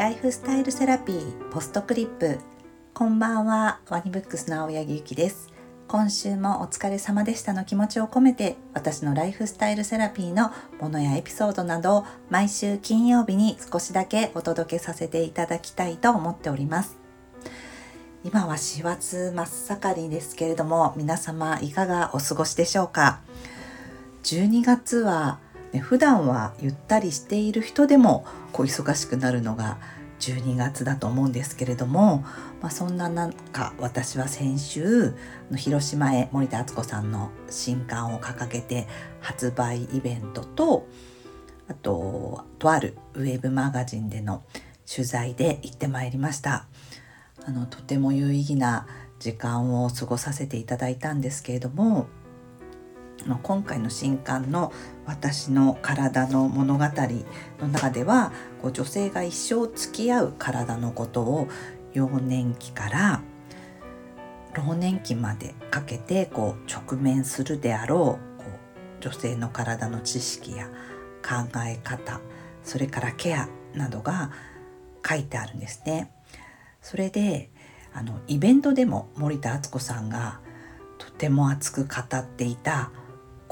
ライフスタイルセラピーポストクリップ。こんばんはワニブックスの青柳ゆきです。今週もお疲れ様でしたの気持ちを込めて私のライフスタイルセラピーのものやエピソードなどを毎週金曜日に少しだけお届けさせていただきたいと思っております。今は4月真っ盛りですけれども皆様いかがお過ごしでしょうか？12月はね、普段はゆったりしている人でもこう忙しくなるのが12月だと思うんですけれども、まあ、そんな中私は先週広島へ森田敦子さんの新刊を掲げて発売イベントとあととあるウェブマガジンでの取材で行ってまいりました。あのとても有意義な時間を過ごさせていただいたんですけれども今回の新刊の「私の体の物語」の中ではこう女性が一生付き合う体のことを幼年期から老年期までかけてこう直面するであろうこう女性の体の知識や考え方それからケアなどが書いてあるんですね。それであのイベントでも森田敦子さんがとても熱く語っていた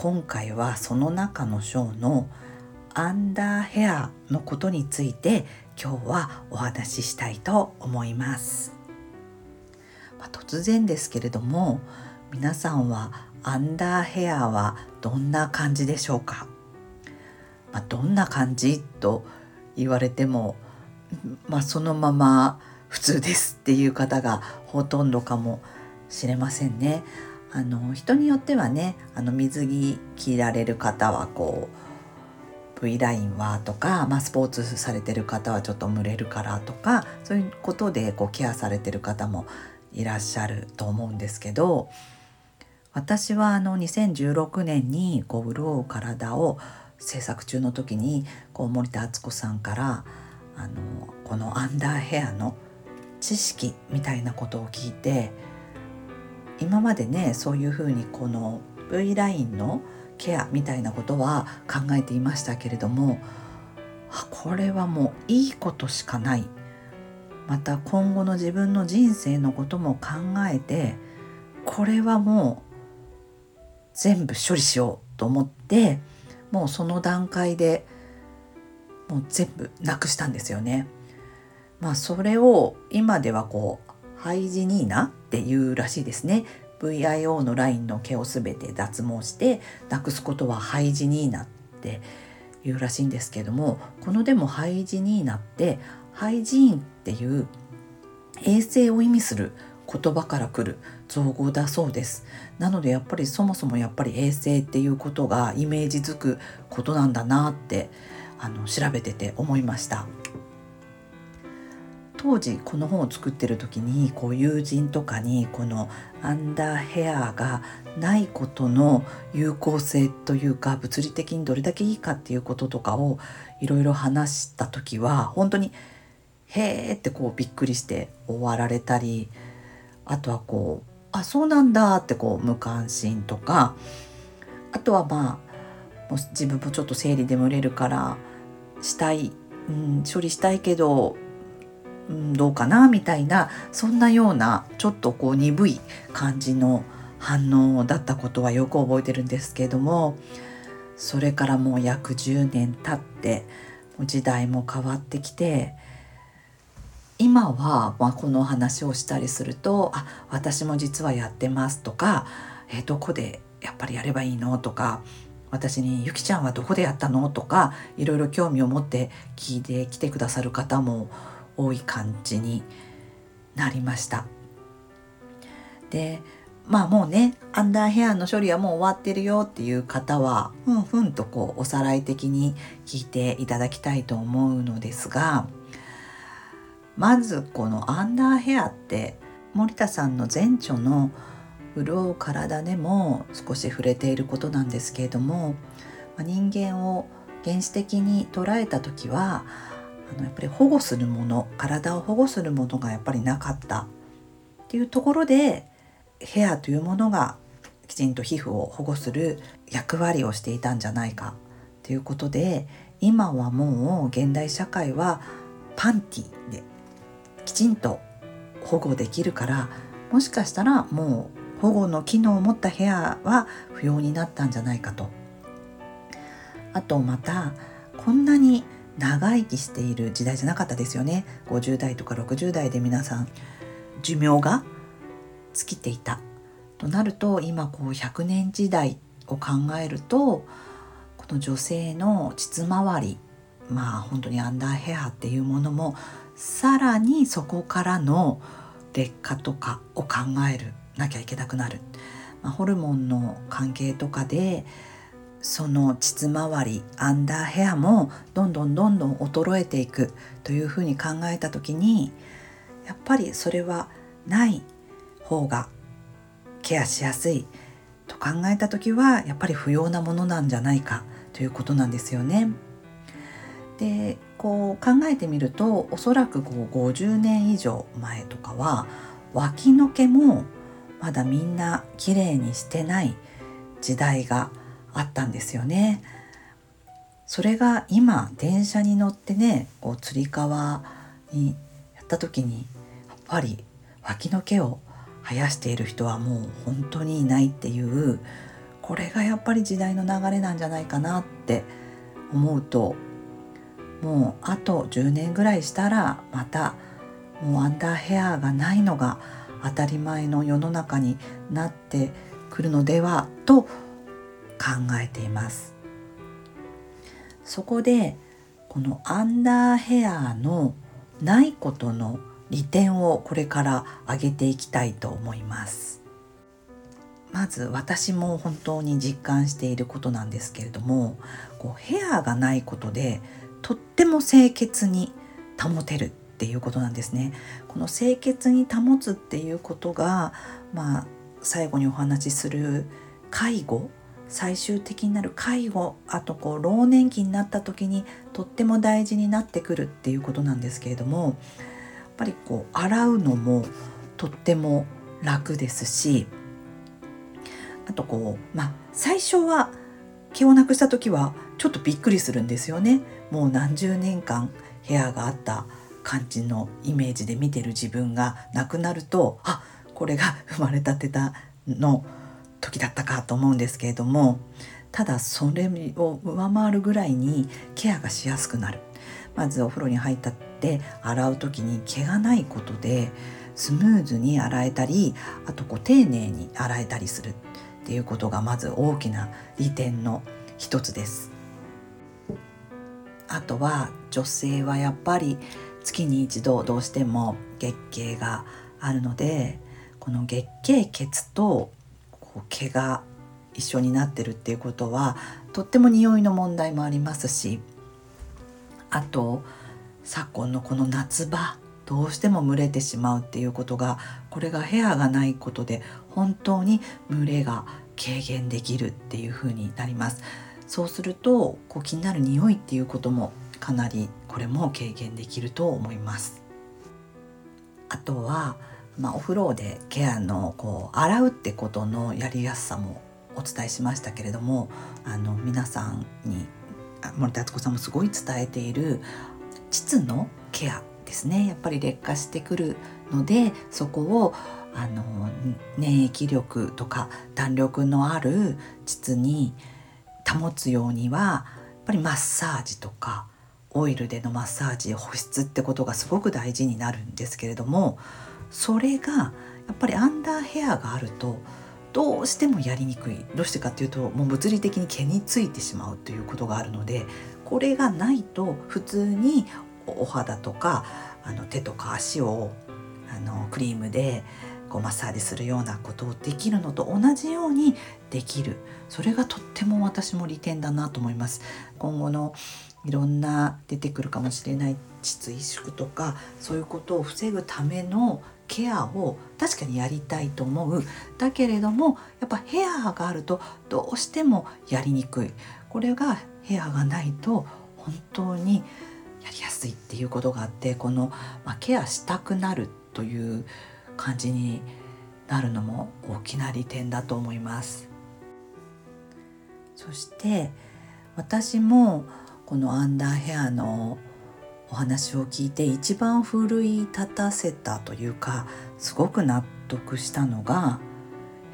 今回はその中の章のアンダーヘアのことについて今日はお話ししたいと思います、まあ、突然ですけれども皆さんはアンダーヘアはどんな感じでしょうか、まあ、どんな感じと言われても、まあ、そのまま普通ですっていう方がほとんどかもしれませんね。あの人によってはねあの水着着られる方はこう V ラインはとか、まあ、スポーツされてる方はちょっと蒸れるからとかそういうことでこうケアされてる方もいらっしゃると思うんですけど私はあの2016年にこう潤う体を制作中の時にこう森田敦子さんからあのこのアンダーヘアの知識みたいなことを聞いて今までねそういうふうにこの V ラインのケアみたいなことは考えていましたけれどもこれはもういいことしかないまた今後の自分の人生のことも考えてこれはもう全部処理しようと思ってもうその段階でもう全部なくしたんですよね。まあそれを今ではこうハイジニーナっていうらしいですね。VIO のラインの毛をすべて脱毛してなくすことはハイジニーナっていうらしいんですけどもこのでもハイジニーナってハイジーンっていう衛生を意味する言葉から来る造語だそうです。なのでやっぱりそもそもやっぱり衛生っていうことがイメージづくことなんだなってあの調べてて思いました。当時この本を作ってる時にこう友人とかにこのアンダーヘアがないことの有効性というか物理的にどれだけいいかっていうこととかをいろいろ話した時は本当に「へーってこうびっくりして終わられたりあとはこう「あそうなんだ」ってこう無関心とかあとはまあ自分もちょっと生理で蒸れるからしたい、うん、処理したいけどうん、どうかなみたいなそんなようなちょっとこう鈍い感じの反応だったことはよく覚えてるんですけどもそれからもう約10年経って時代も変わってきて今は、まあ、この話をしたりすると「あ私も実はやってます」とか「えどこでやっぱりやればいいの?」とか私に「ゆきちゃんはどこでやったの?」とかいろいろ興味を持って聞いてきてくださる方も多い感じになりました。でまあもうねアンダーヘアの処理はもう終わってるよっていう方はふんふんとこうおさらい的に聞いていただきたいと思うのですがまずこのアンダーヘアって森田さんの前著の「潤う体」でも少し触れていることなんですけれども人間を原始的に捉えた時はあのやっぱり保護するもの体を保護するものがやっぱりなかったっていうところでヘアというものがきちんと皮膚を保護する役割をしていたんじゃないかということで今はもう現代社会はパンティできちんと保護できるからもしかしたらもう保護の機能を持ったヘアは不要になったんじゃないかと。あとまたこんなに長生きしている時代じゃなかったですよね。50代とか60代で皆さん寿命が尽きていた。となると今こう100年時代を考えるとこの女性の膣周りまあ本当にアンダーヘアっていうものもさらにそこからの劣化とかを考えるなきゃいけなくなる、まあ、ホルモンの関係とかでその膣周りアンダーヘアもどんどんどんどん衰えていくというふうに考えた時にやっぱりそれはない方がケアしやすいと考えた時はやっぱり不要なものなんじゃないかということなんですよね。でこう考えてみるとおそらくこう50年以上前とかは脇の毛もまだみんな綺麗にしてない時代があったんですよね。それが今電車に乗ってねこうつり革にやった時にやっぱり脇の毛を生やしている人はもう本当にいないっていうこれがやっぱり時代の流れなんじゃないかなって思うともうあと10年ぐらいしたらまたもうアンダーヘアがないのが当たり前の世の中になってくるのではと考えていますそこでこのアンダーヘアのないことの利点をこれから上げていきたいと思いますまず私も本当に実感していることなんですけれどもこうヘアがないことでとっても清潔に保てるっていうことなんですね。この清潔に保つっていうことが、まあ、最後にお話しする介護最終的になる介護あとこう老年期になった時にとっても大事になってくるっていうことなんですけれどもやっぱりこう洗うのもとっても楽ですしあとこうまあ最初は毛をなくした時はちょっとびっくりするんですよね。もう何十年間部屋があった感じのイメージで見てる自分がなくなるとあこれが生まれたてたの時だったかと思うんですけれどもただそれを上回るぐらいにケアがしやすくなるまずお風呂に入ったって洗う時に毛がないことでスムーズに洗えたりあとこう丁寧に洗えたりするっていうことがまず大きな利点の一つです。あとは女性はやっぱり月に一度どうしても月経があるのでこの月経血とこう毛が一緒になってるっていうことはとっても匂いの問題もありますしあと昨今のこの夏場どうしても蒸れてしまうっていうことがこれがヘアがないことで本当に蒸れが軽減できるっていう風になります。そうするとこう気になる匂いっていうこともかなりこれも軽減できると思いますあとは、まあ、お風呂でケアのこう洗うってことのやりやすさもお伝えしましたけれどもあの皆さんに森田敦子さんもすごい伝えている膣のケアですね。やっぱり劣化してくるのでそこをあの免疫力とか弾力のある膣に保つようにはやっぱりマッサージとかオイルでのマッサージ保湿ってことがすごく大事になるんですけれどもそれがやっぱりアンダーヘアがあるとどうしてもやりにくい。どうしてかっていうともう物理的に毛についてしまうということがあるのでこれがないと普通にお肌とかあの手とか足をあのクリームでこうマッサージするようなことをできるのと同じようにできる。それがとっても私も利点だなと思います。今後のいろんな出てくるかもしれない膣萎縮とかそういうことを防ぐためのケアを確かにやりたいと思う。だけれどもやっぱヘアがあるとどうしてもやりにくい。これがヘアがないと本当にやりやすいっていうことがあってこの、まあ、ケアしたくなるという感じになるのも大きな利点だと思います。そして私もこのアンダーヘアのお話を聞いて一番奮い立たせたというかすごく納得したのが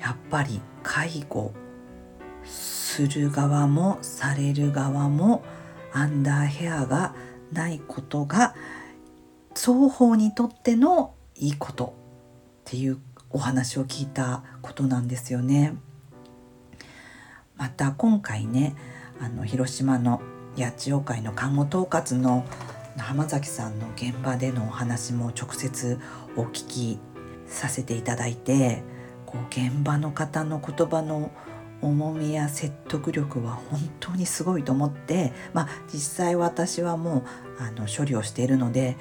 やっぱり介護する側もされる側もアンダーヘアがないことが双方にとってのいいことっていうお話を聞いたことなんですよね。また今回ねあの広島の八千代会の看護統括の浜崎さんの現場でのお話も直接お聞きさせていただいてこう現場の方の言葉の重みや説得力は本当にすごいと思って、まあ、実際私はもうあの処理をしているので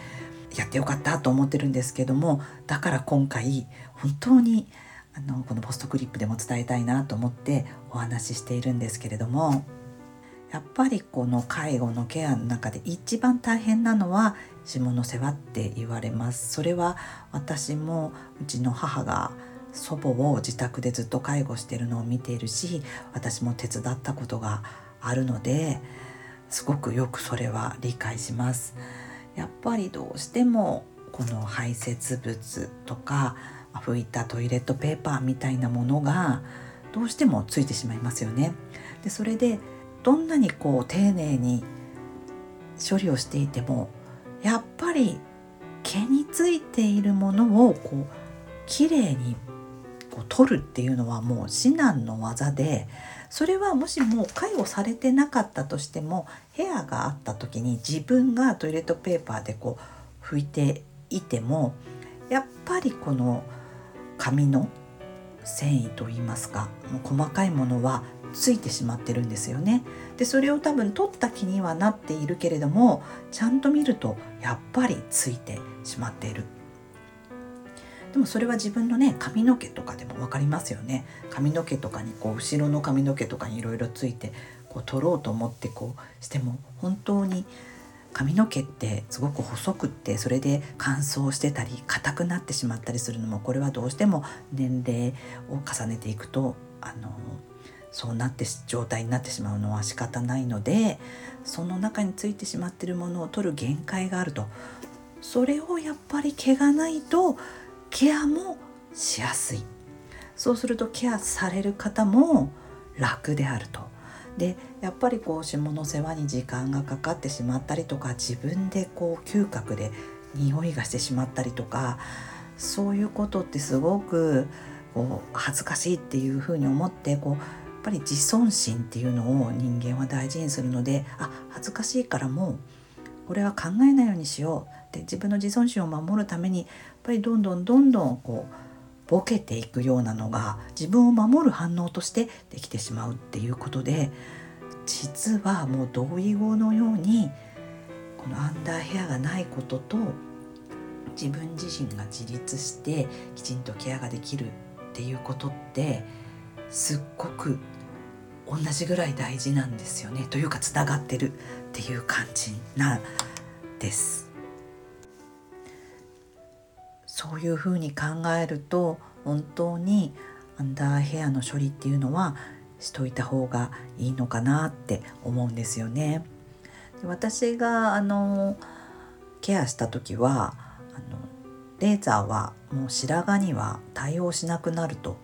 やってよかったと思ってるんですけどもだから今回本当にあのこのポストクリップでも伝えたいなと思ってお話ししているんですけれども。やっぱりこの介護のケアの中で一番大変なのは下の世話って言われます。それは私もうちの母が祖母を自宅でずっと介護してるのを見ているし私も手伝ったことがあるのですごくよくそれは理解します。やっぱりどうしてもこの排泄物とか拭いたトイレットペーパーみたいなものがどうしてもついてしまいますよね。でそれでどんなにこう丁寧に処理をしていてもやっぱり毛についているものをこうきれいにこう取るっていうのはもう至難の技でそれはもしも介護されてなかったとしても部屋があった時に自分がトイレットペーパーでこう拭いていてもやっぱりこの紙の繊維といいますかもう細かいものはついてしまってるんですよね。でそれを多分取った気にはなっているけれどもちゃんと見るとやっぱりついてしまっている。でもそれは自分のね髪の毛とかでも分かりますよね。髪の毛とかにこう後ろの髪の毛とかにいろいろついてこう取ろうと思ってこうしても本当に髪の毛ってすごく細くってそれで乾燥してたり硬くなってしまったりするのもこれはどうしても年齢を重ねていくとあのそうなって状態になってしまうのは仕方ないのでその中についてしまっているものを取る限界があると。それをやっぱり毛がないとケアもしやすい。そうするとケアされる方も楽であると。でやっぱりこう下の世話に時間がかかってしまったりとか自分でこう嗅覚で匂いがしてしまったりとかそういうことってすごくこう恥ずかしいっていうふうに思ってこうぱり自尊心っていうのを人間は大事にするのであ恥ずかしいからもうこれは考えないようにしよう。で自分の自尊心を守るためにやっぱりどんどんどんどんこうボケていくようなのが自分を守る反応としてできてしまうっていうことで実はもう同意語のようにこのアンダーヘアがないことと自分自身が自立してきちんとケアができるっていうことってすっごく同じぐらい大事なんですよねというかつながってるっていう感じなんですそういうふうに考えると本当にアンダーヘアの処理っていうのはしといた方がいいのかなって思うんですよね。で私があのケアした時はあのレーザーはもう白髪には対応しなくなると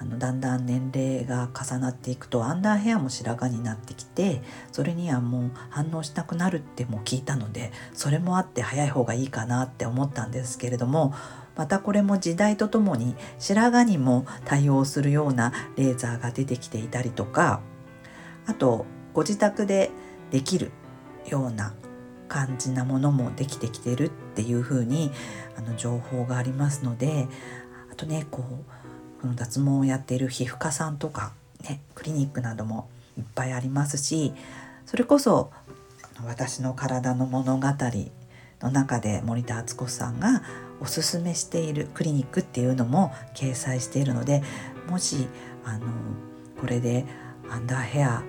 あのだんだん年齢が重なっていくとアンダーヘアも白髪になってきてそれにはもう反応しなくなるっても聞いたのでそれもあって早い方がいいかなって思ったんですけれどもまたこれも時代とともに白髪にも対応するようなレーザーが出てきていたりとかあとご自宅でできるような感じなものもできてきてるっていう風にあに情報がありますのであとねこう脱毛をやっている皮膚科さんとか、ね、クリニックなどもいっぱいありますしそれこそ私の体の物語の中で森田敦子さんがおすすめしているクリニックっていうのも掲載しているのでもしあのこれでアンダーヘア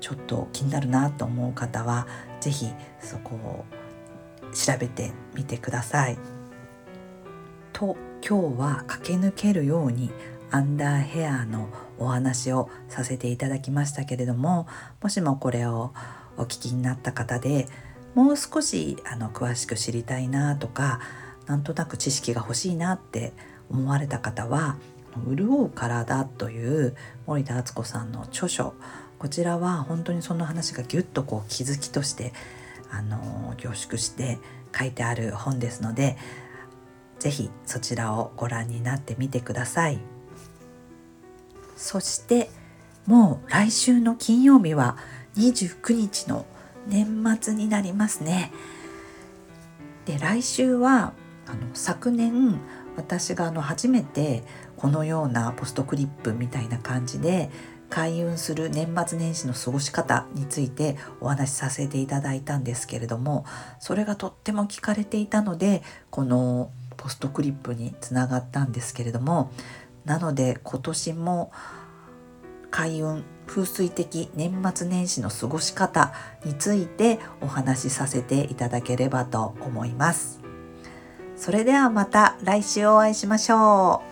ちょっと気になるなと思う方は是非そこを調べてみてください。と今日は駆け抜けるようにアンダーヘアのお話をさせていただきましたけれどももしもこれをお聞きになった方でもう少しあの詳しく知りたいなとかなんとなく知識が欲しいなって思われた方は「潤う体」という森田敦子さんの著書こちらは本当にその話がぎゅっとこう気づきとしてあの凝縮して書いてある本ですので是非そちらをご覧になってみてください。そしてもう来週の金曜日は29日の年末になりますね。で来週はあの昨年私があの初めてこのようなポストクリップみたいな感じで開運する年末年始の過ごし方についてお話しさせていただいたんですけれどもそれがとっても聞かれていたのでこのポストクリップにつながったんですけれどもなので今年も開運風水的年末年始の過ごし方についてお話しさせていただければと思います。それではまた来週お会いしましょう。